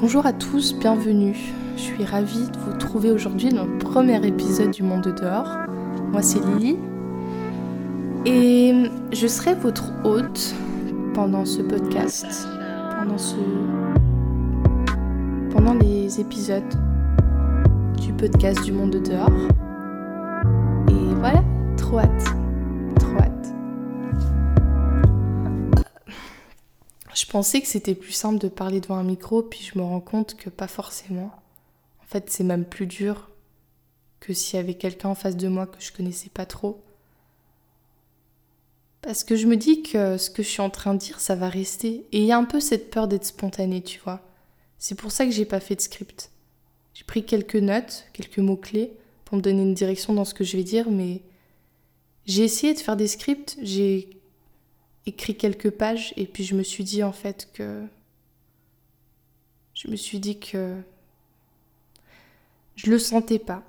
Bonjour à tous, bienvenue. Je suis ravie de vous trouver aujourd'hui dans le premier épisode du Monde dehors. Moi c'est Lily et je serai votre hôte pendant ce podcast, pendant ce pendant les épisodes du podcast du Monde dehors. Et voilà, trop hâte, pensais que c'était plus simple de parler devant un micro, puis je me rends compte que pas forcément. En fait, c'est même plus dur que s'il y avait quelqu'un en face de moi que je connaissais pas trop. Parce que je me dis que ce que je suis en train de dire, ça va rester. Et il y a un peu cette peur d'être spontanée, tu vois. C'est pour ça que j'ai pas fait de script. J'ai pris quelques notes, quelques mots-clés pour me donner une direction dans ce que je vais dire, mais j'ai essayé de faire des scripts, j'ai écrit quelques pages et puis je me suis dit en fait que je me suis dit que je le sentais pas.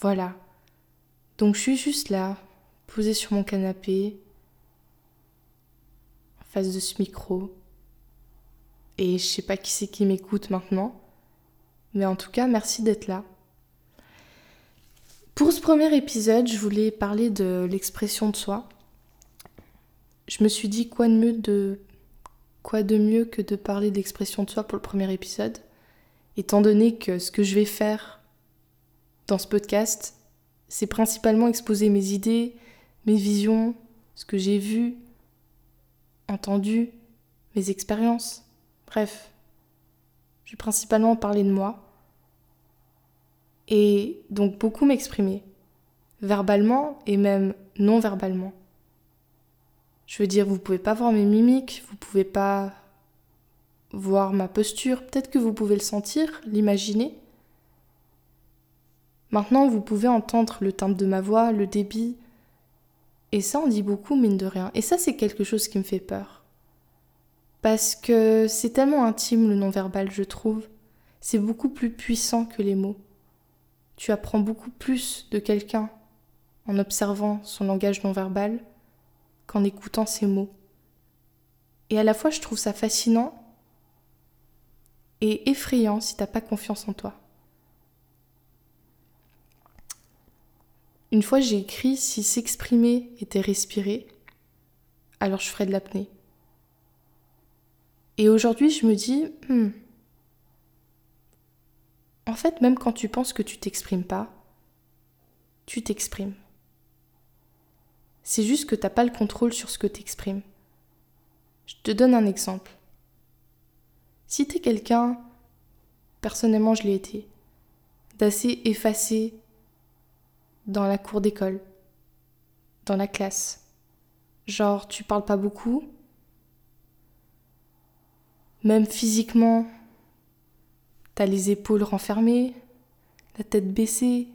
Voilà. Donc je suis juste là, posée sur mon canapé, en face de ce micro. Et je sais pas qui c'est qui m'écoute maintenant, mais en tout cas, merci d'être là. Pour ce premier épisode, je voulais parler de l'expression de soi je me suis dit quoi de mieux de quoi de mieux que de parler d'expression de soi pour le premier épisode, étant donné que ce que je vais faire dans ce podcast, c'est principalement exposer mes idées, mes visions, ce que j'ai vu, entendu, mes expériences. Bref, je vais principalement parler de moi et donc beaucoup m'exprimer, verbalement et même non verbalement. Je veux dire, vous pouvez pas voir mes mimiques, vous pouvez pas voir ma posture, peut-être que vous pouvez le sentir, l'imaginer. Maintenant, vous pouvez entendre le timbre de ma voix, le débit. Et ça en dit beaucoup, mine de rien. Et ça, c'est quelque chose qui me fait peur. Parce que c'est tellement intime le non-verbal, je trouve. C'est beaucoup plus puissant que les mots. Tu apprends beaucoup plus de quelqu'un en observant son langage non-verbal qu'en écoutant ces mots. Et à la fois, je trouve ça fascinant et effrayant si t'as pas confiance en toi. Une fois, j'ai écrit si s'exprimer était respirer, alors je ferais de l'apnée. Et aujourd'hui, je me dis, hmm, en fait, même quand tu penses que tu t'exprimes pas, tu t'exprimes. C'est juste que t'as pas le contrôle sur ce que t'exprimes. Je te donne un exemple. Si t'es quelqu'un, personnellement je l'ai été, d'assez effacé dans la cour d'école, dans la classe, genre tu parles pas beaucoup, même physiquement, t'as les épaules renfermées, la tête baissée,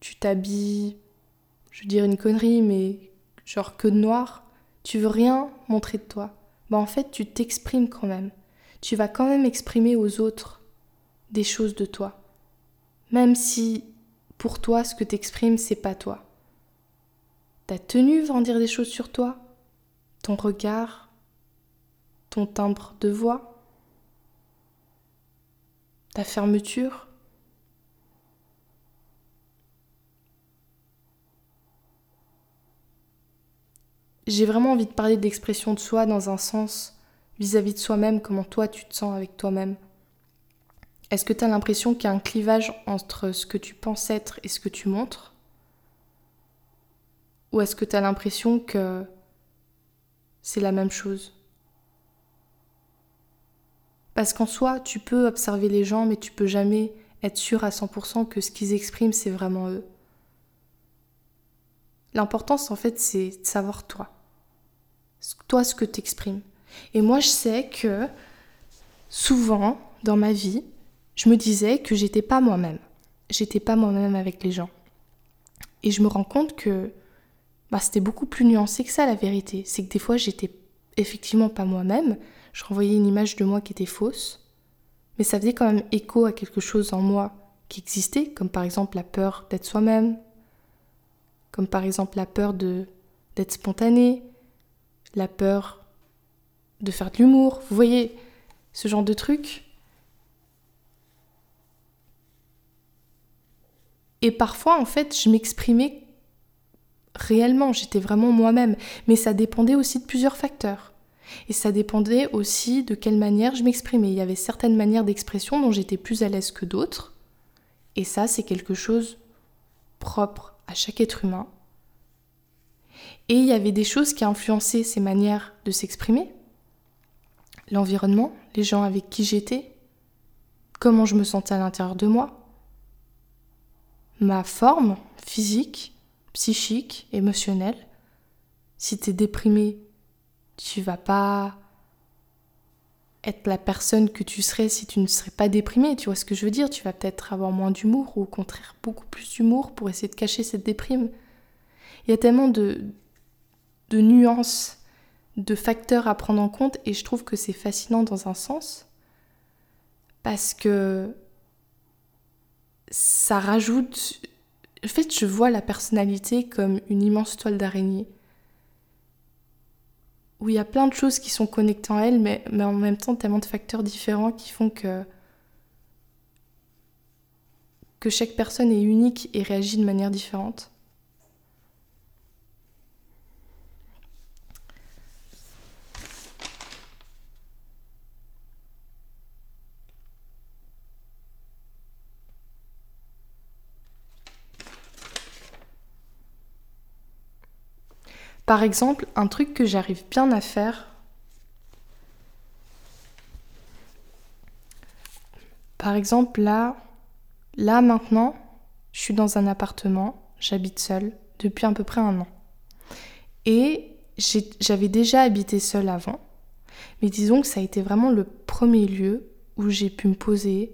tu t'habilles je veux dire une connerie, mais genre que de noir, tu veux rien montrer de toi. Bah en fait, tu t'exprimes quand même. Tu vas quand même exprimer aux autres des choses de toi. Même si pour toi, ce que t'exprimes, c'est pas toi. Ta tenue va en dire des choses sur toi, ton regard, ton timbre de voix, ta fermeture, j'ai vraiment envie de parler d'expression de soi dans un sens vis-à-vis de soi-même, comment toi tu te sens avec toi-même. Est-ce que tu as l'impression qu'il y a un clivage entre ce que tu penses être et ce que tu montres? Ou est-ce que tu as l'impression que c'est la même chose? Parce qu'en soi, tu peux observer les gens, mais tu peux jamais être sûr à 100% que ce qu'ils expriment, c'est vraiment eux. L'importance, en fait, c'est de savoir toi toi ce que tu exprimes. Et moi, je sais que souvent, dans ma vie, je me disais que j'étais pas moi-même. J'étais pas moi-même avec les gens. Et je me rends compte que bah, c'était beaucoup plus nuancé que ça, la vérité. C'est que des fois, j'étais effectivement pas moi-même. Je renvoyais une image de moi qui était fausse. Mais ça faisait quand même écho à quelque chose en moi qui existait, comme par exemple la peur d'être soi-même, comme par exemple la peur de d'être spontané, la peur de faire de l'humour. Vous voyez, ce genre de trucs. Et parfois, en fait, je m'exprimais réellement, j'étais vraiment moi-même, mais ça dépendait aussi de plusieurs facteurs. Et ça dépendait aussi de quelle manière je m'exprimais. Il y avait certaines manières d'expression dont j'étais plus à l'aise que d'autres. Et ça, c'est quelque chose propre à chaque être humain. Et il y avait des choses qui influençaient ces manières de s'exprimer. L'environnement, les gens avec qui j'étais, comment je me sentais à l'intérieur de moi, ma forme physique, psychique, émotionnelle. Si tu es déprimé, tu vas pas être la personne que tu serais si tu ne serais pas déprimé, tu vois ce que je veux dire Tu vas peut-être avoir moins d'humour ou au contraire beaucoup plus d'humour pour essayer de cacher cette déprime. Il y a tellement de, de nuances, de facteurs à prendre en compte et je trouve que c'est fascinant dans un sens parce que ça rajoute... En fait, je vois la personnalité comme une immense toile d'araignée où il y a plein de choses qui sont connectées en elle, mais, en même temps tellement de facteurs différents qui font que, que chaque personne est unique et réagit de manière différente. Par exemple, un truc que j'arrive bien à faire. Par exemple, là, là maintenant, je suis dans un appartement, j'habite seule depuis à peu près un an. Et j'avais déjà habité seule avant, mais disons que ça a été vraiment le premier lieu où j'ai pu me poser,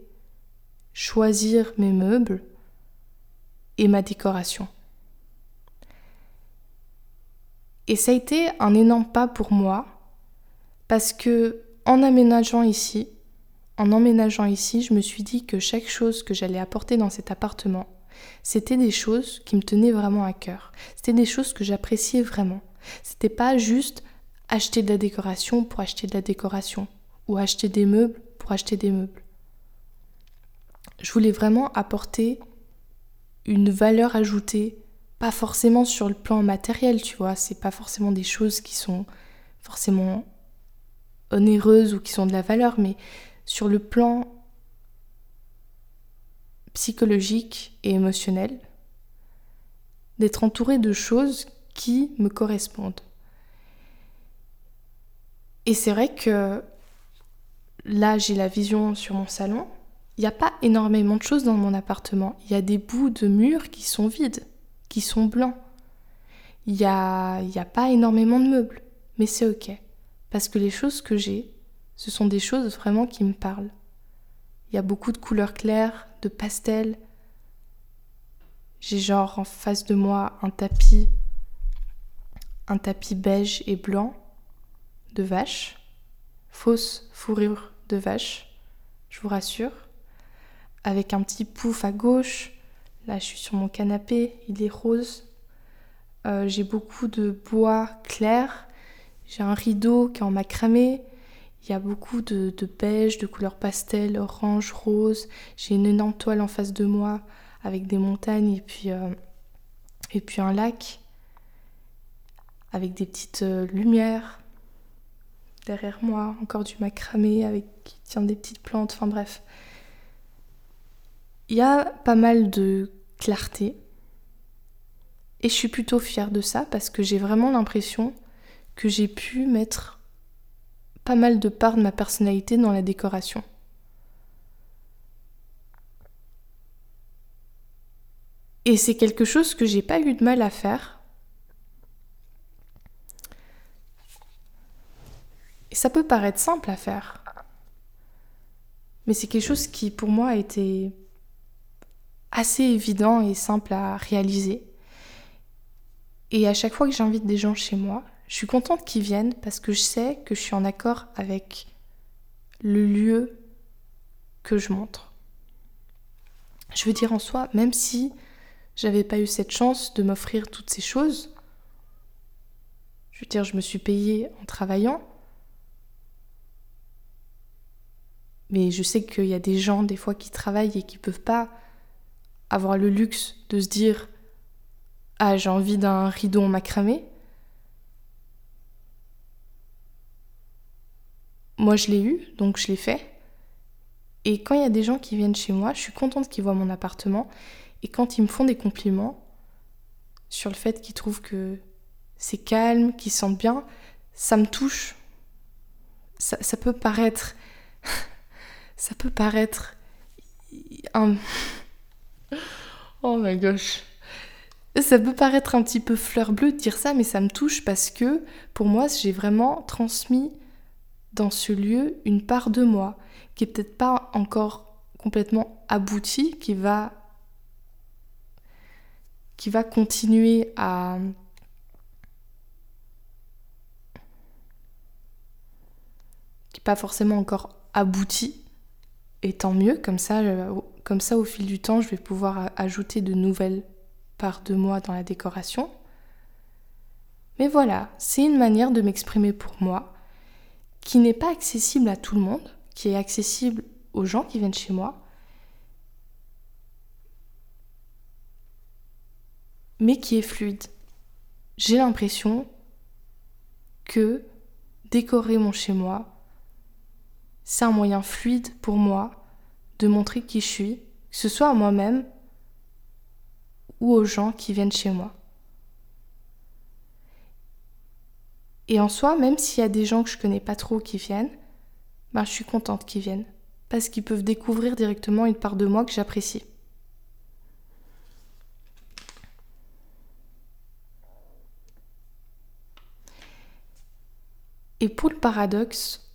choisir mes meubles et ma décoration. Et ça a été un énorme pas pour moi parce que en aménageant ici, en emménageant ici, je me suis dit que chaque chose que j'allais apporter dans cet appartement, c'était des choses qui me tenaient vraiment à cœur. C'était des choses que j'appréciais vraiment. C'était pas juste acheter de la décoration pour acheter de la décoration ou acheter des meubles pour acheter des meubles. Je voulais vraiment apporter une valeur ajoutée pas forcément sur le plan matériel, tu vois, c'est pas forcément des choses qui sont forcément onéreuses ou qui sont de la valeur, mais sur le plan psychologique et émotionnel, d'être entouré de choses qui me correspondent. Et c'est vrai que là, j'ai la vision sur mon salon. Il n'y a pas énormément de choses dans mon appartement. Il y a des bouts de murs qui sont vides qui sont blancs. Il n'y a, y a pas énormément de meubles, mais c'est ok. Parce que les choses que j'ai, ce sont des choses vraiment qui me parlent. Il y a beaucoup de couleurs claires, de pastels. J'ai genre en face de moi un tapis, un tapis beige et blanc de vache, fausse fourrure de vache, je vous rassure, avec un petit pouf à gauche, Là, je suis sur mon canapé, il est rose. Euh, j'ai beaucoup de bois clair. J'ai un rideau qui est en macramé. Il y a beaucoup de, beige, de couleur pastel, orange, rose. J'ai une énorme toile en face de moi avec des montagnes et puis, euh, un lac avec des petites euh, lumières. Derrière moi, encore du macramé avec qui tient des petites plantes. Enfin bref. Il y a pas mal de clarté. Et je suis plutôt fière de ça parce que j'ai vraiment l'impression que j'ai pu mettre pas mal de part de ma personnalité dans la décoration. Et c'est quelque chose que j'ai pas eu de mal à faire. Et ça peut paraître simple à faire. Mais c'est quelque chose qui pour moi a été assez évident et simple à réaliser. Et à chaque fois que j'invite des gens chez moi, je suis contente qu'ils viennent parce que je sais que je suis en accord avec le lieu que je montre. Je veux dire en soi, même si j'avais pas eu cette chance de m'offrir toutes ces choses, je veux dire, je me suis payée en travaillant, Mais je sais qu'il y a des gens, des fois, qui travaillent et qui peuvent pas avoir le luxe de se dire Ah, j'ai envie d'un rideau en macramé. Moi, je l'ai eu, donc je l'ai fait. Et quand il y a des gens qui viennent chez moi, je suis contente qu'ils voient mon appartement. Et quand ils me font des compliments sur le fait qu'ils trouvent que c'est calme, qu'ils sentent bien, ça me touche. Ça, peut paraître. ça peut paraître. Un... Oh my gosh. Ça peut paraître un petit peu fleur bleue de dire ça, mais ça me touche parce que pour moi, j'ai vraiment transmis dans ce lieu une part de moi qui est peut-être pas encore complètement aboutie, qui va qui va continuer à qui n'est pas forcément encore abouti et tant mieux comme ça comme ça au fil du temps je vais pouvoir ajouter de nouvelles parts de moi dans la décoration mais voilà c'est une manière de m'exprimer pour moi qui n'est pas accessible à tout le monde qui est accessible aux gens qui viennent chez moi, mais qui est fluide. J'ai l'impression que décorer mon chez moi, c'est un moyen fluide pour moi de montrer qui je suis, que ce soit à moi-même ou aux gens qui viennent chez moi. Et en soi, même s'il y a des gens que je connais pas trop qui viennent, ben, je suis contente qu'ils viennent, parce qu'ils peuvent découvrir directement une part de moi que j'apprécie. Et pour le paradoxe,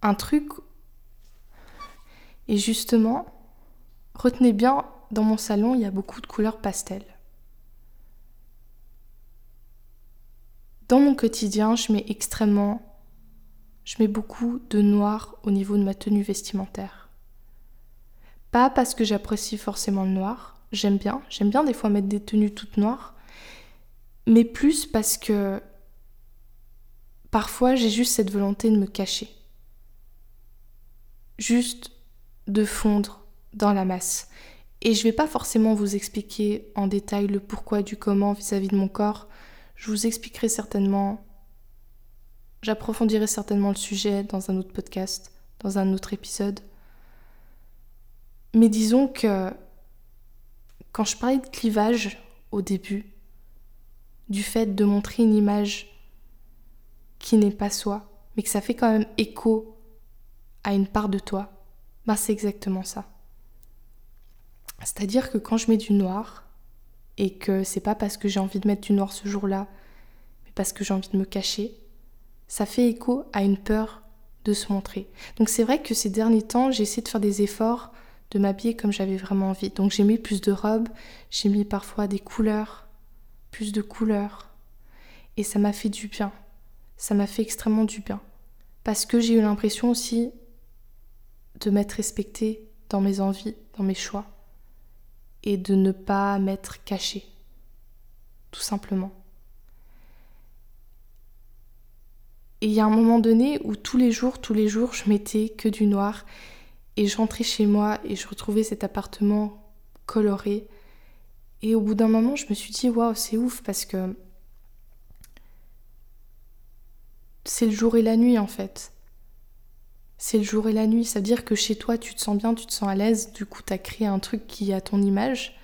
un truc, et justement, retenez bien, dans mon salon, il y a beaucoup de couleurs pastel. Dans mon quotidien, je mets extrêmement je mets beaucoup de noir au niveau de ma tenue vestimentaire. Pas parce que j'apprécie forcément le noir, j'aime bien, j'aime bien des fois mettre des tenues toutes noires, mais plus parce que parfois j'ai juste cette volonté de me cacher. Juste de fondre dans la masse. Et je vais pas forcément vous expliquer en détail le pourquoi du comment vis-à-vis -vis de mon corps. Je vous expliquerai certainement J'approfondirai certainement le sujet dans un autre podcast, dans un autre épisode. Mais disons que quand je parlais de clivage au début, du fait de montrer une image qui n'est pas soi, mais que ça fait quand même écho à une part de toi, bah c'est exactement ça. C'est-à-dire que quand je mets du noir, et que c'est pas parce que j'ai envie de mettre du noir ce jour-là, mais parce que j'ai envie de me cacher, ça fait écho à une peur de se montrer. Donc c'est vrai que ces derniers temps, j'ai essayé de faire des efforts, de m'habiller comme j'avais vraiment envie. Donc j'ai mis plus de robes, j'ai mis parfois des couleurs, plus de couleurs. Et ça m'a fait du bien. Ça m'a fait extrêmement du bien. Parce que j'ai eu l'impression aussi de m'être respectée dans mes envies, dans mes choix. Et de ne pas m'être cachée. Tout simplement. Et il y a un moment donné où tous les jours, tous les jours, je mettais que du noir et je rentrais chez moi et je retrouvais cet appartement coloré. Et au bout d'un moment, je me suis dit, waouh, c'est ouf parce que c'est le jour et la nuit en fait. C'est le jour et la nuit. Ça veut dire que chez toi, tu te sens bien, tu te sens à l'aise. Du coup, tu as créé un truc qui a ton image.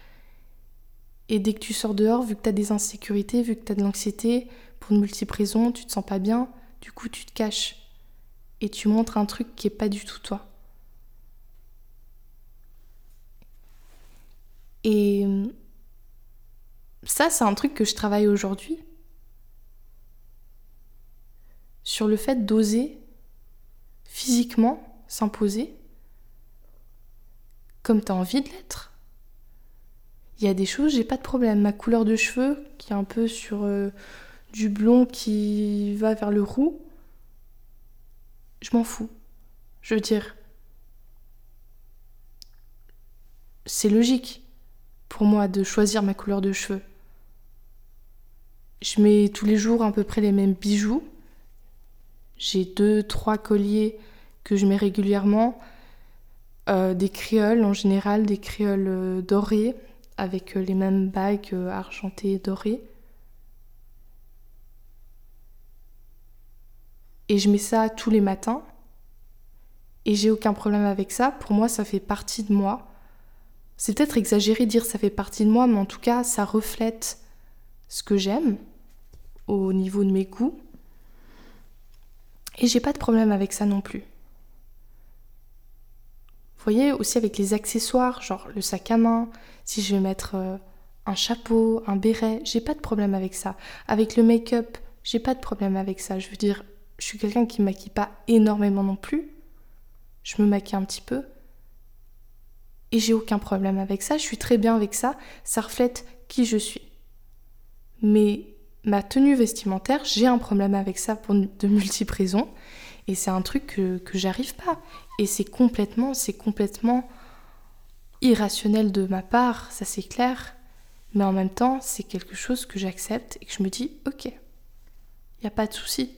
Et dès que tu sors dehors, vu que tu as des insécurités, vu que tu as de l'anxiété, pour de multiples raisons, tu te sens pas bien, du coup, tu te caches et tu montres un truc qui est pas du tout toi. Et ça, c'est un truc que je travaille aujourd'hui. Sur le fait d'oser physiquement s'imposer comme tu as envie de l'être. Il y a des choses, j'ai pas de problème. Ma couleur de cheveux, qui est un peu sur euh, du blond qui va vers le roux, je m'en fous. Je veux dire, c'est logique pour moi de choisir ma couleur de cheveux. Je mets tous les jours à peu près les mêmes bijoux. J'ai deux, trois colliers que je mets régulièrement. Euh, des créoles en général, des créoles euh, dorées, avec les mêmes bagues argentées et dorées. Et je mets ça tous les matins. Et j'ai aucun problème avec ça. Pour moi, ça fait partie de moi. C'est peut-être exagéré de dire ça fait partie de moi, mais en tout cas, ça reflète ce que j'aime au niveau de mes goûts. Et j'ai pas de problème avec ça non plus. Vous voyez aussi avec les accessoires, genre le sac à main, si je vais mettre euh, un chapeau, un béret, j'ai pas de problème avec ça. Avec le make-up, j'ai pas de problème avec ça. Je veux dire, je suis quelqu'un qui maquille pas énormément non plus. Je me maquille un petit peu. Et j'ai aucun problème avec ça, je suis très bien avec ça, ça reflète qui je suis. Mais ma tenue vestimentaire, j'ai un problème avec ça pour de multiples raisons. Et c'est un truc que, que j'arrive pas. Et c'est complètement, c'est complètement irrationnel de ma part, ça c'est clair. Mais en même temps, c'est quelque chose que j'accepte et que je me dis, ok, il n'y a pas de souci.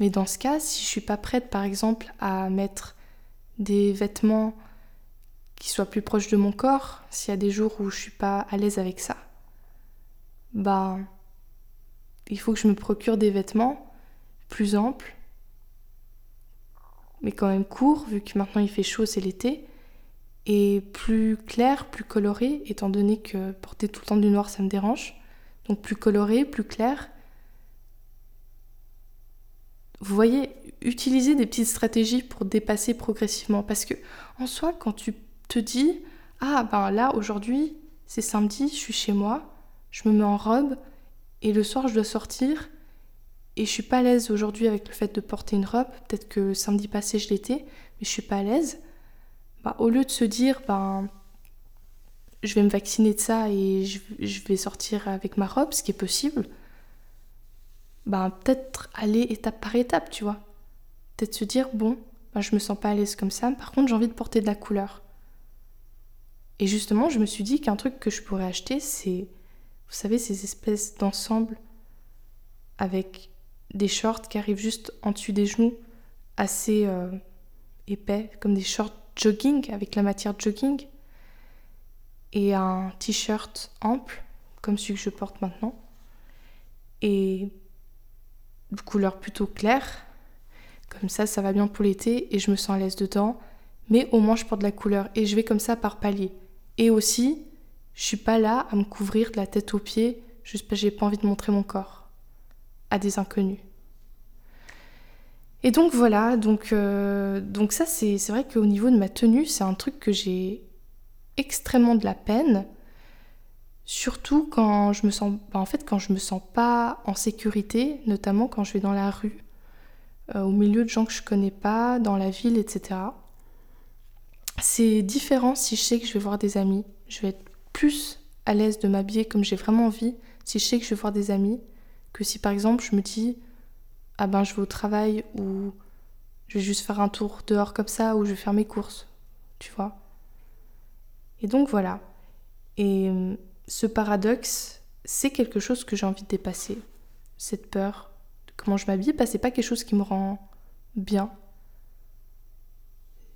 Mais dans ce cas, si je suis pas prête, par exemple, à mettre des vêtements qui soient plus proches de mon corps, s'il y a des jours où je suis pas à l'aise avec ça, bah il faut que je me procure des vêtements plus amples, mais quand même courts, vu que maintenant il fait chaud, c'est l'été, et plus clairs, plus colorés, étant donné que porter tout le temps du noir ça me dérange. Donc plus colorés, plus clairs. Vous voyez, utiliser des petites stratégies pour dépasser progressivement. Parce que en soi, quand tu te dis Ah, ben là, aujourd'hui, c'est samedi, je suis chez moi, je me mets en robe, et le soir, je dois sortir, et je suis pas à l'aise aujourd'hui avec le fait de porter une robe. Peut-être que samedi passé, je l'étais, mais je suis pas à l'aise. Bah, au lieu de se dire Ben je vais me vacciner de ça et je, vais sortir avec ma robe, ce qui est possible, ben peut-être aller étape par étape, tu vois. Peut-être se dire, bon, ben, je me sens pas à l'aise comme ça, par contre j'ai envie de porter de la couleur. Et justement, je me suis dit qu'un truc que je pourrais acheter, c'est, vous savez, ces espèces d'ensembles avec des shorts qui arrivent juste en dessus des genoux, assez euh, épais, comme des shorts jogging, avec la matière jogging, et un t-shirt ample, comme celui que je porte maintenant, et de couleur plutôt claire. Comme ça, ça va bien pour l'été et je me sens à l'aise dedans. Mais au moins, je porte de la couleur et je vais comme ça par palier. Et aussi, je suis pas là à me couvrir de la tête aux pieds, juste parce que j'ai pas envie de montrer mon corps à des inconnus. Et donc voilà, donc, euh, donc ça c'est vrai qu'au niveau de ma tenue, c'est un truc que j'ai extrêmement de la peine, surtout quand je me sens, bah, en fait quand je me sens pas en sécurité, notamment quand je vais dans la rue, euh, au milieu de gens que je connais pas, dans la ville, etc. C'est différent si je sais que je vais voir des amis. Je vais être plus à l'aise de m'habiller comme j'ai vraiment envie si je sais que je vais voir des amis que si par exemple je me dis ah ben je vais au travail ou je vais juste faire un tour dehors comme ça ou je vais faire mes courses, tu vois. Et donc voilà. Et euh, ce paradoxe, c'est quelque chose que j'ai envie de dépasser. Cette peur de comment je m'habille, que c'est pas quelque chose qui me rend bien.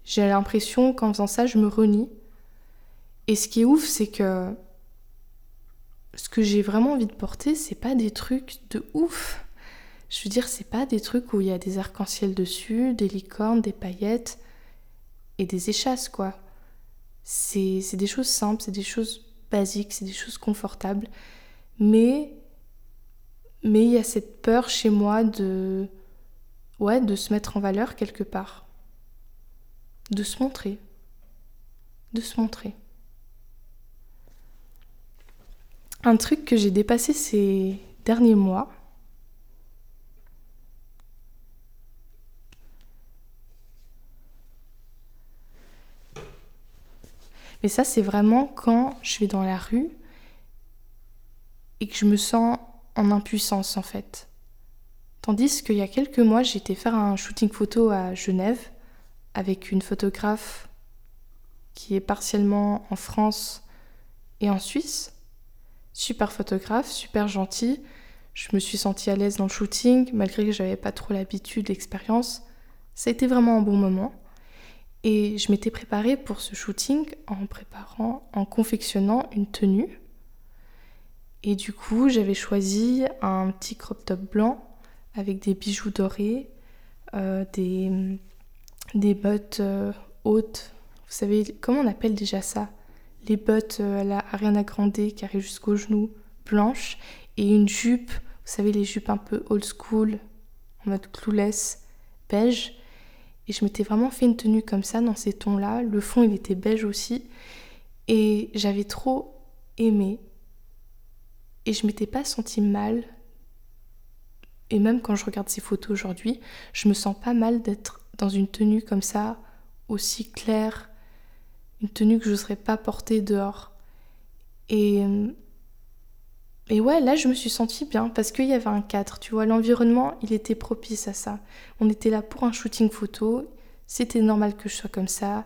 J'ai l'impression qu'en faisant ça, je me renie. Et ce qui est ouf, c'est que ce que j'ai vraiment envie de porter, c'est pas des trucs de ouf. Je veux dire, c'est pas des trucs où il y a des arcs-en-ciel dessus, des licornes, des paillettes et des échasses, quoi. C'est des choses simples, c'est des choses basiques, c'est des choses confortables. Mais mais il y a cette peur chez moi de ouais, de se mettre en valeur quelque part de se montrer. De se montrer. Un truc que j'ai dépassé ces derniers mois, Mais ça, c'est vraiment quand je vais dans la rue et que je me sens en impuissance en fait. Tandis qu'il y a quelques mois, j'étais faire un shooting photo à Genève avec une photographe qui est partiellement en France et en Suisse. Super photographe, super gentil. Je me suis sentie à l'aise dans le shooting, malgré que j'avais pas trop l'habitude, l'expérience. Ça a été vraiment un bon moment. Et je m'étais préparée pour ce shooting en préparant, en confectionnant une tenue. Et du coup, j'avais choisi un petit crop top blanc avec des bijoux dorés, euh, des, des bottes euh, hautes. Vous savez, comment on appelle déjà ça? Les bottes euh, à la Ariana Grande arrivent jusqu'aux genoux, blanches, et une jupe, vous savez, les jupes un peu old school, en mode clouless, beige. Et je m'étais vraiment fait une tenue comme ça, dans ces tons-là. Le fond, il était beige aussi. Et j'avais trop aimé. Et je m'étais pas sentie mal. Et même quand je regarde ces photos aujourd'hui, je me sens pas mal d'être dans une tenue comme ça, aussi claire. Une tenue que je n'oserais pas porter dehors. Et et ouais, là, je me suis sentie bien parce qu'il y avait un cadre, tu vois. L'environnement, il était propice à ça. On était là pour un shooting photo. C'était normal que je sois comme ça.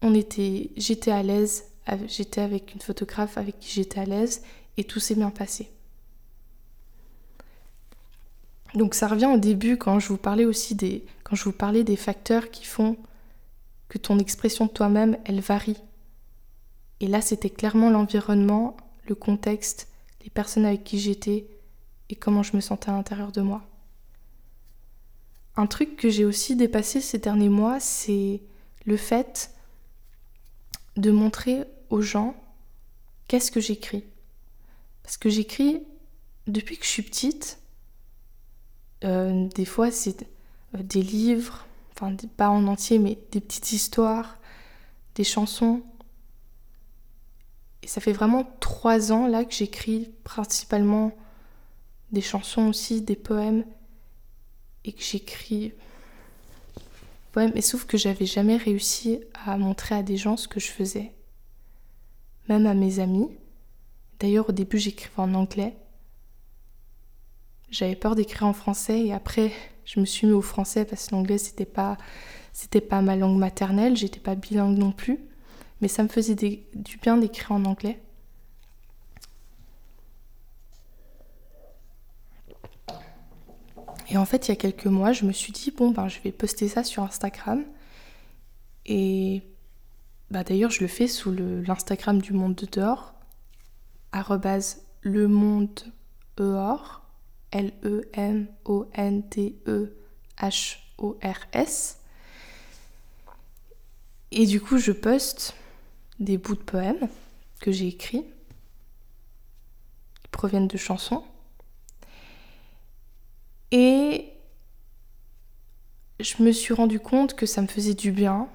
On était, j'étais à l'aise. J'étais avec une photographe avec qui j'étais à l'aise et tout s'est bien passé. Donc ça revient au début quand je vous parlais aussi des, quand je vous parlais des facteurs qui font que ton expression de toi-même, elle varie. Et là, c'était clairement l'environnement le contexte, les personnes avec qui j'étais et comment je me sentais à l'intérieur de moi. Un truc que j'ai aussi dépassé ces derniers mois, c'est le fait de montrer aux gens qu'est-ce que j'écris. Parce que j'écris depuis que je suis petite. Euh, des fois, c'est euh, des livres, enfin pas en entier, mais des petites histoires, des chansons. Et ça fait vraiment trois ans là que j'écris principalement des chansons aussi, des poèmes. Et que j'écris poèmes. Et sauf que j'avais jamais réussi à montrer à des gens ce que je faisais. Même à mes amis. D'ailleurs, au début, j'écrivais en anglais. J'avais peur d'écrire en français et après, je me suis mis au français parce que l'anglais, c'était pas, pas ma langue maternelle. J'étais pas bilingue non plus mais ça me faisait du bien d'écrire en anglais. Et en fait, il y a quelques mois, je me suis dit, bon, ben, je vais poster ça sur Instagram. Et bah, d'ailleurs, je le fais sous l'Instagram du monde de dehors, le monde L-E-M-O-N-T-E-H-O-R-S. Et du coup, je poste des bouts de poèmes que j'ai écrits, qui proviennent de chansons. Et je me suis rendu compte que ça me faisait du bien,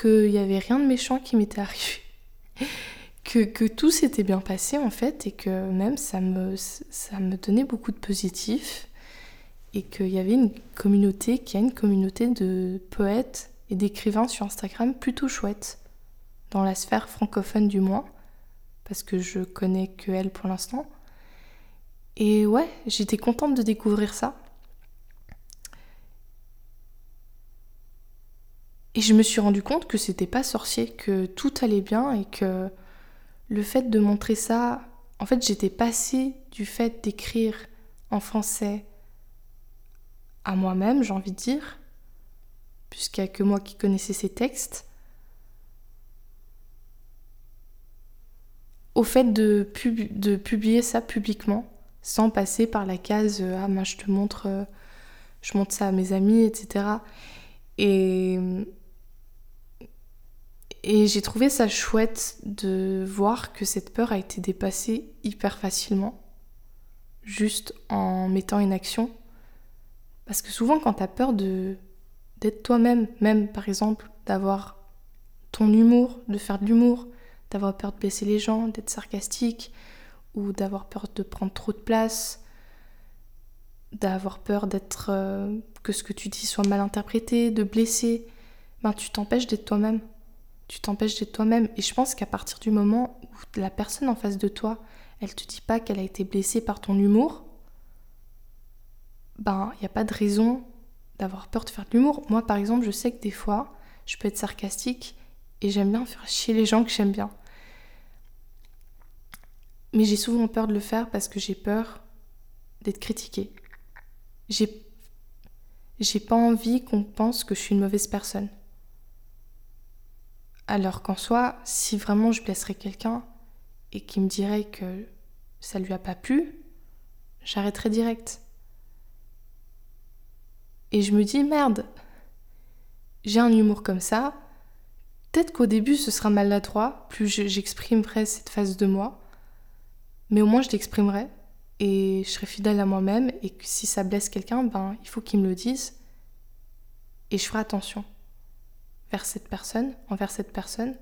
qu'il n'y avait rien de méchant qui m'était arrivé, que, tout s'était bien passé en fait, et que même ça me, ça me donnait beaucoup de positif, et qu'il y avait une communauté, qu'il y a une communauté de poètes et d'écrivains sur Instagram plutôt chouette dans la sphère francophone du moins, parce que je connais que elle pour l'instant. Et ouais, j'étais contente de découvrir ça. Et je me suis rendu compte que c'était pas sorcier, que tout allait bien et que le fait de montrer ça, en fait, j'étais passée du fait d'écrire en français à moi-même, j'ai envie de dire, puisqu'il n'y a que moi qui connaissais ces textes, au fait de, publier ça publiquement, sans passer par la case euh, Ah, moi je te montre, euh, je montre ça à mes amis, etc. Et, et j'ai trouvé ça chouette de voir que cette peur a été dépassée hyper facilement, juste en mettant une action. Parce que souvent, quand tu as peur de d'être toi-même, même par exemple d'avoir ton humour, de faire de l'humour, d'avoir peur de blesser les gens, d'être sarcastique, ou d'avoir peur de prendre trop de place, d'avoir peur d'être euh, que ce que tu dis soit mal interprété, de blesser, ben tu t'empêches d'être toi-même. Tu t'empêches d'être toi-même. Et je pense qu'à partir du moment où la personne en face de toi, elle te dit pas qu'elle a été blessée par ton humour, ben il n'y a pas de raison d'avoir peur de faire de l'humour. Moi par exemple, je sais que des fois, je peux être sarcastique et j'aime bien faire chier les gens que j'aime bien. Mais j'ai souvent peur de le faire parce que j'ai peur d'être critiquée. J'ai J'ai pas envie qu'on pense que je suis une mauvaise personne. Alors qu'en soi, si vraiment je blesserais quelqu'un et qu'il me dirait que ça lui a pas plu, j'arrêterais direct. Et je me dis, merde, j'ai un humour comme ça. Peut-être qu'au début ce sera maladroit, plus j'exprimerai cette phase de moi. Mais au moins je l'exprimerai et je serai fidèle à moi-même. Et si ça blesse quelqu'un, ben il faut qu'il me le dise. Et je ferai attention vers cette personne, envers cette personne.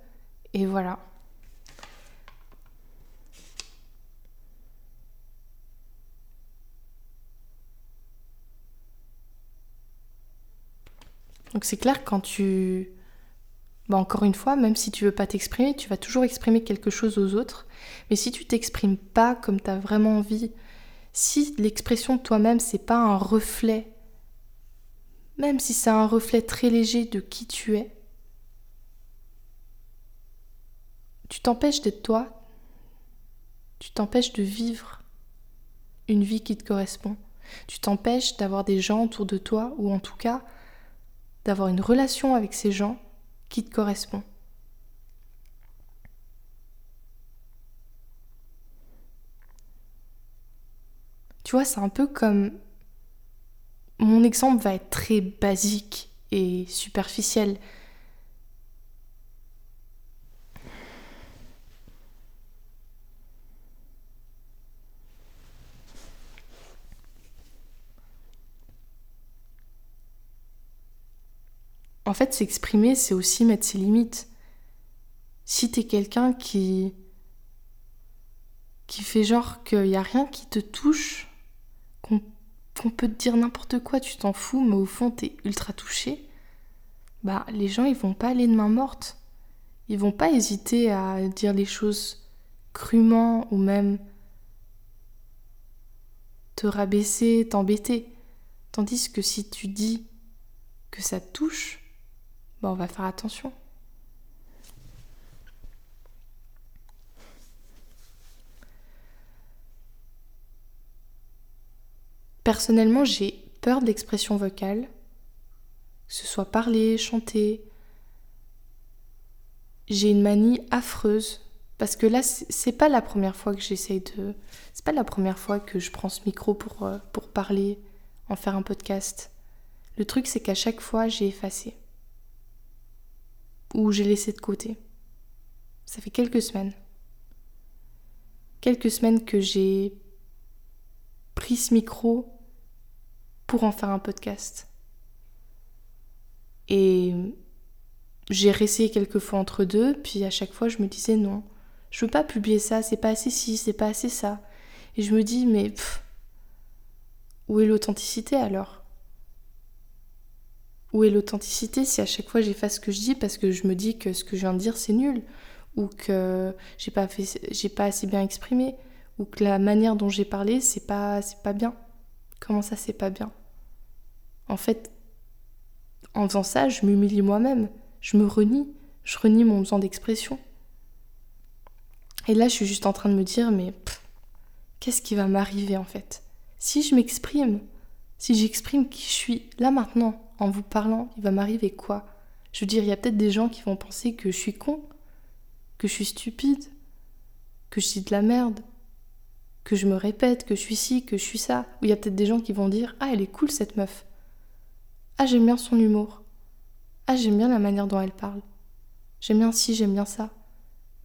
Et voilà. Donc c'est clair quand tu... Bah encore une fois, même si tu veux pas t'exprimer, tu vas toujours exprimer quelque chose aux autres. Mais si tu t'exprimes pas comme tu as vraiment envie, si l'expression de toi-même c'est pas un reflet, même si c'est un reflet très léger de qui tu es, tu t'empêches d'être toi, tu t'empêches de vivre une vie qui te correspond, tu t'empêches d'avoir des gens autour de toi, ou en tout cas d'avoir une relation avec ces gens qui te correspond. Tu vois, c'est un peu comme... Mon exemple va être très basique et superficiel. En fait, s'exprimer, c'est aussi mettre ses limites. Si t'es quelqu'un qui. qui fait genre qu'il n'y a rien qui te touche, qu'on peut te dire n'importe quoi, tu t'en fous, mais au fond t'es ultra touché, bah les gens ils vont pas aller de main morte. Ils vont pas hésiter à dire les choses crûment ou même te rabaisser, t'embêter. Tandis que si tu dis que ça te touche, Bon, on va faire attention. Personnellement, j'ai peur de l'expression vocale, que ce soit parler, chanter. J'ai une manie affreuse parce que là, c'est pas la première fois que j'essaye de. C'est pas la première fois que je prends ce micro pour, euh, pour parler, en faire un podcast. Le truc, c'est qu'à chaque fois, j'ai effacé ou j'ai laissé de côté. Ça fait quelques semaines. Quelques semaines que j'ai pris ce micro pour en faire un podcast. Et j'ai réessayé quelques fois entre deux, puis à chaque fois je me disais non, je veux pas publier ça, c'est pas assez ci, c'est pas assez ça. Et je me dis mais où est l'authenticité alors? Où est l'authenticité si à chaque fois j'efface ce que je dis parce que je me dis que ce que je viens de dire c'est nul ou que j'ai pas pas assez bien exprimé ou que la manière dont j'ai parlé c'est pas c'est pas bien. Comment ça c'est pas bien? En fait en faisant ça, je m'humilie moi-même, je me renie, je renie mon besoin d'expression. Et là, je suis juste en train de me dire mais qu'est-ce qui va m'arriver en fait? Si je m'exprime, si j'exprime qui je suis là maintenant, en vous parlant, il va m'arriver quoi? Je veux dire, il y a peut-être des gens qui vont penser que je suis con, que je suis stupide, que je dis de la merde, que je me répète, que je suis ci, que je suis ça. Ou il y a peut-être des gens qui vont dire Ah, elle est cool cette meuf. Ah, j'aime bien son humour. Ah, j'aime bien la manière dont elle parle. J'aime bien ci, j'aime bien ça.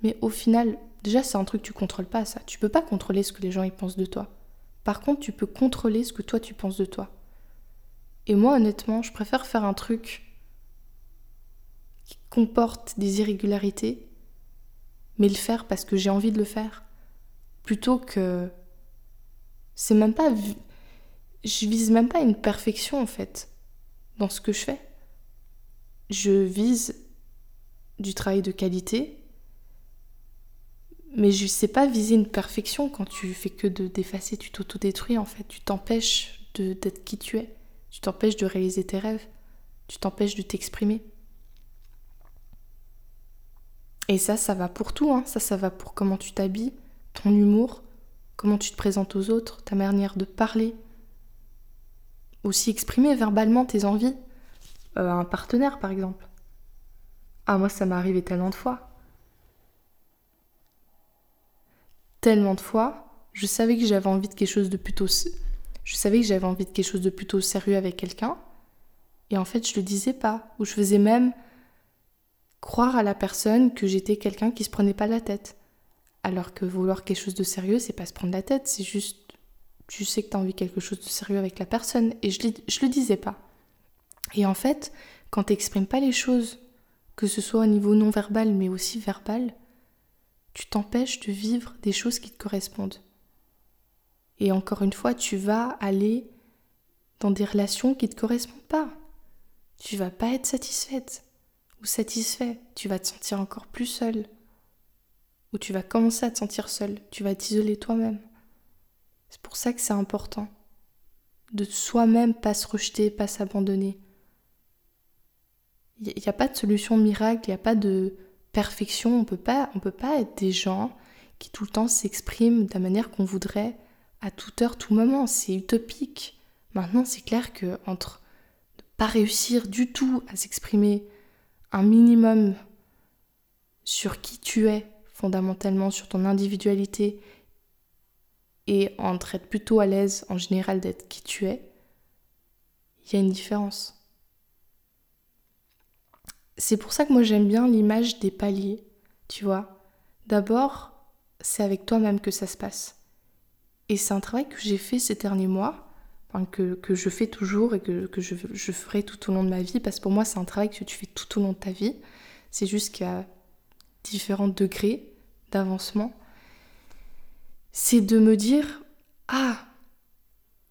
Mais au final, déjà, c'est un truc que tu contrôles pas, ça. Tu peux pas contrôler ce que les gens y pensent de toi. Par contre, tu peux contrôler ce que toi tu penses de toi. Et moi, honnêtement, je préfère faire un truc qui comporte des irrégularités, mais le faire parce que j'ai envie de le faire, plutôt que. C'est même pas. Je vise même pas une perfection, en fait, dans ce que je fais. Je vise du travail de qualité, mais je sais pas viser une perfection quand tu fais que de d'effacer, tu t'autodétruis en fait, tu t'empêches d'être qui tu es. Tu t'empêches de réaliser tes rêves. Tu t'empêches de t'exprimer. Et ça, ça va pour tout. Hein. Ça, ça va pour comment tu t'habilles, ton humour, comment tu te présentes aux autres, ta manière de parler. aussi exprimer verbalement tes envies. Euh, un partenaire, par exemple. Ah, moi, ça m'est arrivé tellement de fois. Tellement de fois, je savais que j'avais envie de quelque chose de plutôt. Je savais que j'avais envie de quelque chose de plutôt sérieux avec quelqu'un. Et en fait, je le disais pas. Ou je faisais même croire à la personne que j'étais quelqu'un qui se prenait pas la tête. Alors que vouloir quelque chose de sérieux, c'est pas se prendre la tête, c'est juste tu sais que tu as envie de quelque chose de sérieux avec la personne. Et je, je le disais pas. Et en fait, quand tu n'exprimes pas les choses, que ce soit au niveau non verbal mais aussi verbal, tu t'empêches de vivre des choses qui te correspondent. Et encore une fois, tu vas aller dans des relations qui ne te correspondent pas. Tu vas pas être satisfaite ou satisfait. Tu vas te sentir encore plus seul. Ou tu vas commencer à te sentir seul. Tu vas t'isoler toi-même. C'est pour ça que c'est important de soi-même pas se rejeter, pas s'abandonner. Il n'y a pas de solution miracle, il n'y a pas de perfection. On peut pas, on peut pas être des gens qui tout le temps s'expriment de la manière qu'on voudrait à toute heure, tout moment. C'est utopique. Maintenant, c'est clair que entre ne pas réussir du tout à s'exprimer un minimum sur qui tu es fondamentalement, sur ton individualité et entre être plutôt à l'aise en général d'être qui tu es, il y a une différence. C'est pour ça que moi j'aime bien l'image des paliers, tu vois. D'abord, c'est avec toi-même que ça se passe. Et c'est un travail que j'ai fait ces derniers mois, que, que, je fais toujours et que, je, ferai tout au long de ma vie, parce que pour moi c'est un travail que tu fais tout au long de ta vie. C'est juste qu'il différents degrés d'avancement c'est de me dire ah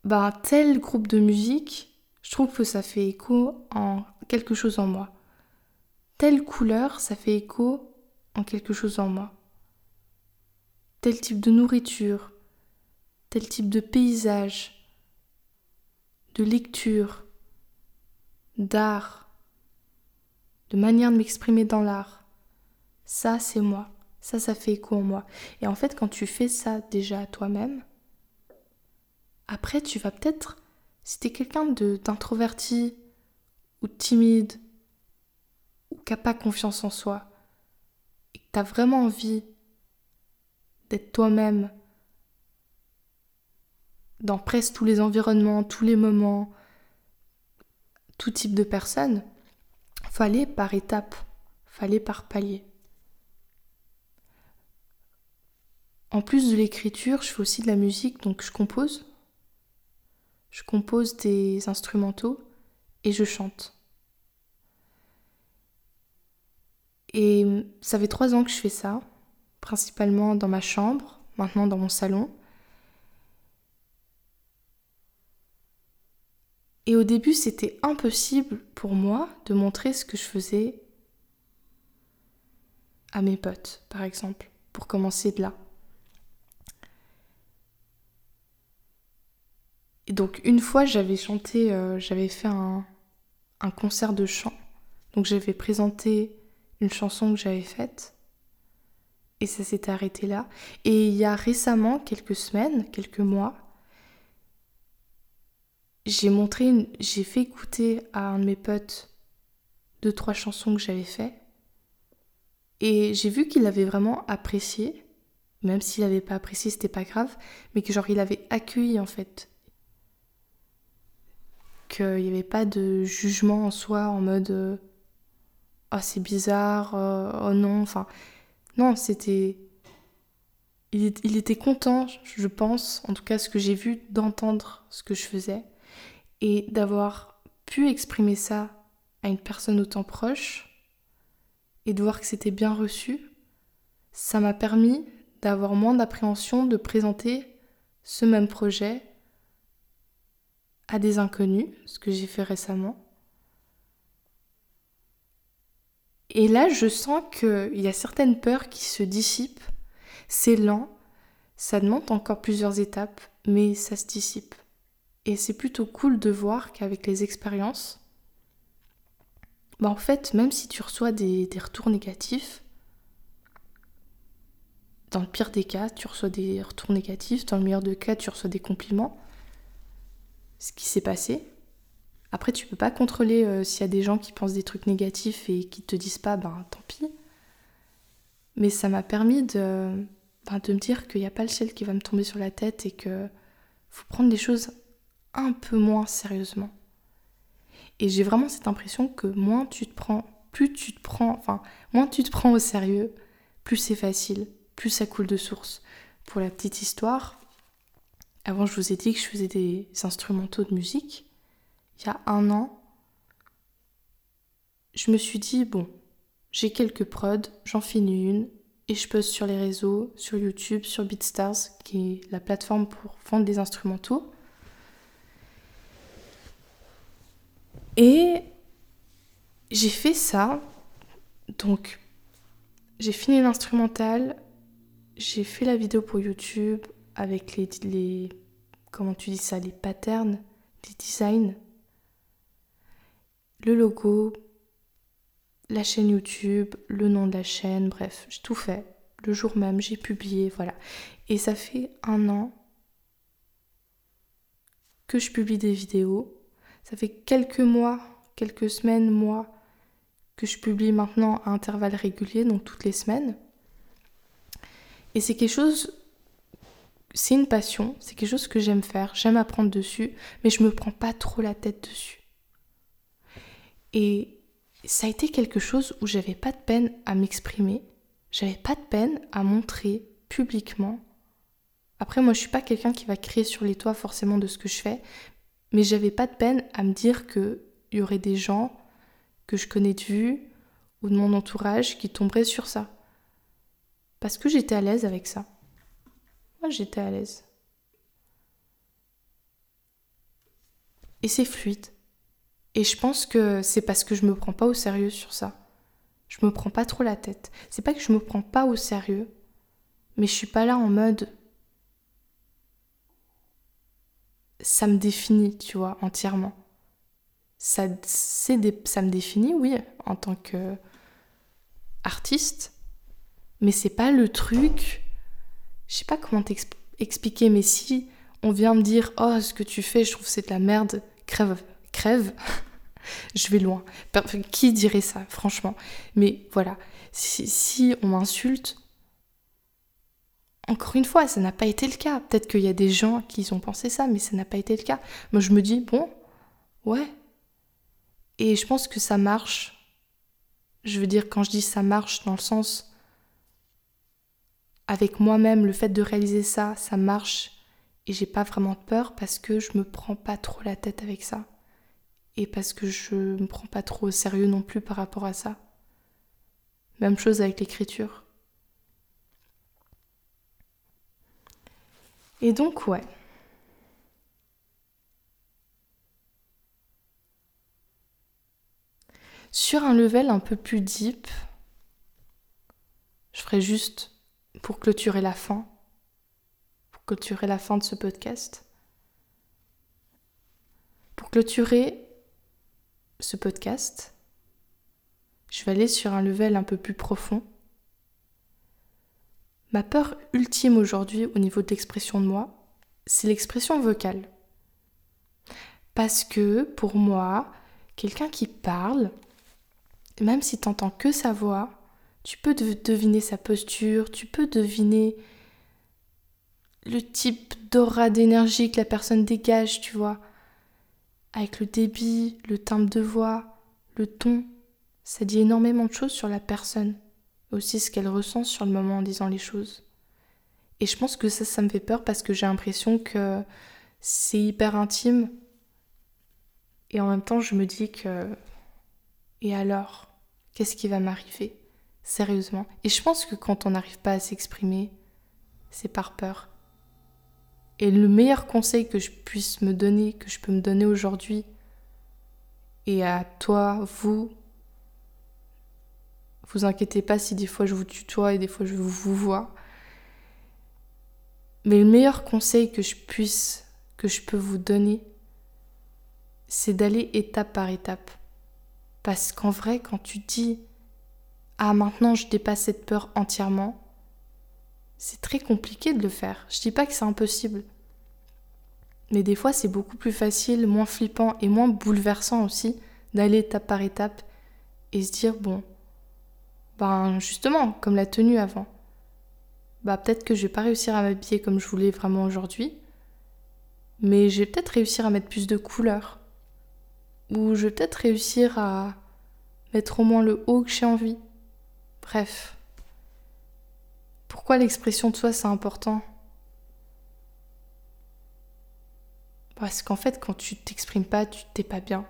bah tel groupe de musique, je trouve que ça fait écho en quelque chose en moi. Telle couleur, ça fait écho en quelque chose en moi. Tel type de nourriture, type de paysage, de lecture, d'art, de manière de m'exprimer dans l'art. Ça, c'est moi. Ça, ça fait écho en moi. Et en fait, quand tu fais ça déjà à toi-même, après, tu vas peut-être, si tu es quelqu'un d'introverti ou timide ou qui n'a pas confiance en soi, et que tu as vraiment envie d'être toi-même dans presque tous les environnements, tous les moments, tout type de personnes, aller par étapes, aller par paliers. En plus de l'écriture, je fais aussi de la musique, donc je compose. Je compose des instrumentaux et je chante. Et ça fait trois ans que je fais ça, principalement dans ma chambre, maintenant dans mon salon. Et au début, c'était impossible pour moi de montrer ce que je faisais à mes potes, par exemple, pour commencer de là. Et donc une fois j'avais chanté, euh, j'avais fait un, concert de chant. Donc j'avais présenté une chanson que j'avais faite. Et ça s'était arrêté là. Et il y a récemment, quelques semaines, quelques mois, j'ai montré, j'ai fait écouter à un de mes potes deux, trois chansons que j'avais fait. Et j'ai vu qu'il avait vraiment apprécié, même s'il n'avait pas apprécié, c'était pas grave, mais que genre il avait accueilli en fait qu'il n'y avait pas de jugement en soi en mode euh, oh c'est bizarre, euh, oh non, enfin non, c'était il, il, était content, je pense, en tout cas ce que j'ai vu, d'entendre ce que je faisais et d'avoir pu exprimer ça à une personne autant proche et de voir que c'était bien reçu, ça m'a permis d'avoir moins d'appréhension de présenter ce même projet à des inconnus, ce que j'ai fait récemment. Et là, je sens qu'il y a certaines peurs qui se dissipent. C'est lent, ça demande encore plusieurs étapes, mais ça se dissipe. Et c'est plutôt cool de voir qu'avec les expériences, bah en fait, même si tu reçois des, des retours négatifs, dans le pire des cas, tu reçois des retours négatifs, dans le meilleur des cas, tu reçois des compliments, ce qui s'est passé, Après, tu peux pas contrôler euh, s'il y a des gens qui pensent des trucs négatifs et qui te disent pas, ben tant pis. Mais ça m'a permis de, ben, de me dire qu'il n'y a pas le ciel qui va me tomber sur la tête et que faut prendre les choses un peu moins sérieusement. Et j'ai vraiment cette impression que moins tu te prends, plus tu te prends, enfin, moins tu te prends au sérieux, plus c'est facile, plus ça coule de source. Pour la petite histoire, avant je vous ai dit que je faisais des instrumentaux de musique. Il y a un an, je me suis dit, bon, j'ai quelques prods, j'en finis une, et je poste sur les réseaux, sur YouTube, sur BeatStars, qui est la plateforme pour vendre des instrumentaux. Et j'ai fait ça. Donc, j'ai fini l'instrumental, j'ai fait la vidéo pour YouTube avec les, comment tu dis ça, les patterns, les designs, le logo, la chaîne YouTube, le nom de la chaîne, bref, j'ai tout fait. Le jour même, j'ai publié, voilà. Et ça fait un an que je publie des vidéos. Ça fait quelques mois, quelques semaines, mois, que je publie maintenant à intervalles réguliers, donc toutes les semaines. Et c'est quelque chose, c'est une passion, c'est quelque chose que j'aime faire, j'aime apprendre dessus, mais je me prends pas trop la tête dessus. Et ça a été quelque chose où j'avais pas de peine à m'exprimer, j'avais pas de peine à montrer publiquement. Après, moi, je suis pas quelqu'un qui va crier sur les toits forcément de ce que je fais, mais j'avais pas de peine à me dire qu'il y aurait des gens que je connais de vue ou de mon entourage qui tomberaient sur ça. Parce que j'étais à l'aise avec ça. Moi, j'étais à l'aise. Et c'est fluide. Et je pense que c'est parce que je me prends pas au sérieux sur ça. Je me prends pas trop la tête. C'est pas que je me prends pas au sérieux, mais je suis pas là en mode ça me définit, tu vois, entièrement. Ça, des, ça me définit, oui, en tant que artiste, mais c'est pas le truc. Je sais pas comment t'expliquer, mais si on vient me dire Oh, ce que tu fais, je trouve c'est de la merde, crève, crève. je vais loin. Qui dirait ça, franchement? Mais voilà, si, on m'insulte, encore une fois, ça n'a pas été le cas. Peut-être qu'il y a des gens qui ont pensé ça, mais ça n'a pas été le cas. Moi, je me dis, bon, ouais. Et je pense que ça marche. Je veux dire, quand je dis ça marche, dans le sens, avec moi-même, le fait de réaliser ça, ça marche. Et j'ai pas vraiment peur parce que je me prends pas trop la tête avec ça et parce que je me prends pas trop au sérieux non plus par rapport à ça. Même chose avec l'écriture. Et donc ouais. Sur un level un peu plus deep, je ferai juste pour clôturer la fin, pour clôturer la fin de ce podcast. Pour clôturer ce podcast, je vais aller sur un level un peu plus profond. Ma peur ultime aujourd'hui au niveau de l'expression de moi, c'est l'expression vocale. Parce que pour moi, quelqu'un qui parle, même si tu n'entends que sa voix, tu peux deviner sa posture, tu peux deviner le type d'aura d'énergie que la personne dégage, tu vois avec le débit, le timbre de voix, le ton. Ça dit énormément de choses sur la personne, aussi ce qu'elle ressent sur le moment en disant les choses. Et je pense que ça, ça me fait peur parce que j'ai l'impression que c'est hyper intime. Et en même temps, je me dis que. Et alors Qu'est-ce qui va m'arriver Sérieusement? Et je pense que quand on n'arrive pas à s'exprimer, c'est par peur. Et le meilleur conseil que je puisse me donner, que je peux me donner aujourd'hui, et à toi, vous, vous inquiétez pas si des fois je vous tutoie et des fois je vous vois. Mais le meilleur conseil que je puisse, que je peux vous donner, c'est d'aller étape par étape. Parce qu'en vrai, quand tu dis Ah, maintenant je dépasse cette peur entièrement, c'est très compliqué de le faire. Je dis pas que c'est impossible. Mais des fois, c'est beaucoup plus facile, moins flippant et moins bouleversant aussi d'aller étape par étape et se dire bon, ben justement, comme la tenue avant, bah peut-être que je vais pas réussir à m'habiller comme je voulais vraiment aujourd'hui, mais je vais peut-être réussir à mettre plus de couleurs. Ou je vais peut-être réussir à mettre au moins le haut que j'ai envie. Bref. Pourquoi l'expression de soi c'est important? Parce qu'en fait, quand tu t'exprimes pas, tu t'es pas bien.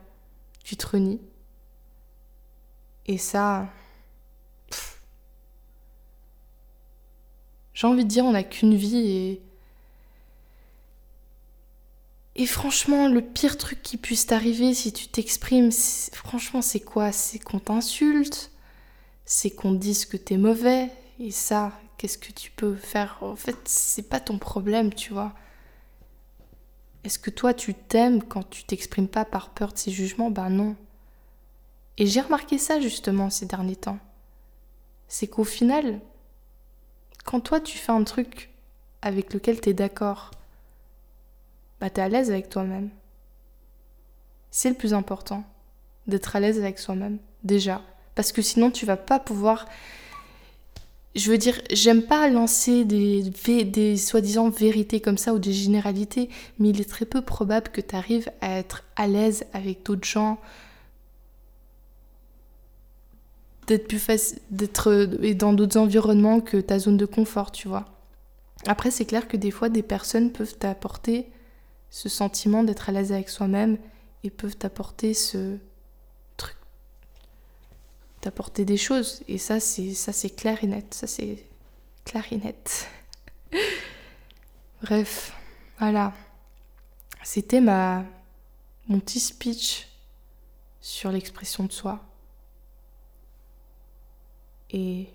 Tu te renies. Et ça. J'ai envie de dire, on n'a qu'une vie et. Et franchement, le pire truc qui puisse t'arriver si tu t'exprimes, franchement, c'est quoi? C'est qu'on t'insulte, c'est qu'on dise que t'es mauvais, et ça, qu'est-ce que tu peux faire? En fait, c'est pas ton problème, tu vois. Est-ce que toi tu t'aimes quand tu t'exprimes pas par peur de ces jugements? Ben non. Et j'ai remarqué ça justement ces derniers temps. C'est qu'au final, quand toi tu fais un truc avec lequel tu es d'accord, bah t'es à l'aise avec toi-même. C'est le plus important, d'être à l'aise avec soi-même, déjà. Parce que sinon tu vas pas pouvoir je veux dire, j'aime pas lancer des, des soi-disant vérités comme ça ou des généralités, mais il est très peu probable que tu arrives à être à l'aise avec d'autres gens, d'être plus facile, d'être dans d'autres environnements que ta zone de confort, tu vois. Après, c'est clair que des fois, des personnes peuvent t'apporter ce sentiment d'être à l'aise avec soi-même et peuvent t'apporter ce, apporter des choses. Et ça, c'est ça c'est clair et net. Ça, c'est clair et net. Bref, voilà. C'était ma mon petit speech sur l'expression de soi. Et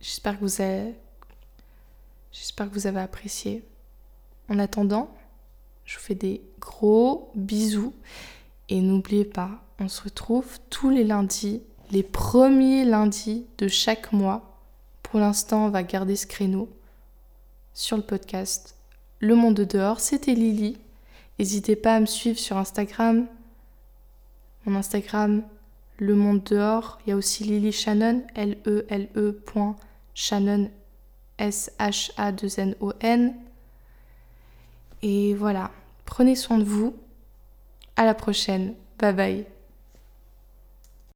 j'espère que vous avez apprécié. En attendant, je vous fais des gros bisous et n'oubliez pas, on se retrouve tous les lundis, les premiers lundis de chaque mois. Pour l'instant, on va garder ce créneau sur le podcast. Le monde de dehors, c'était Lily. N'hésitez pas à me suivre sur Instagram. Mon Instagram, le monde dehors. Il y a aussi Lily Shannon, L-E-L-E. Shannon, S-H-A-2-N-O-N. Et voilà, prenez soin de vous. À la prochaine. Bye bye.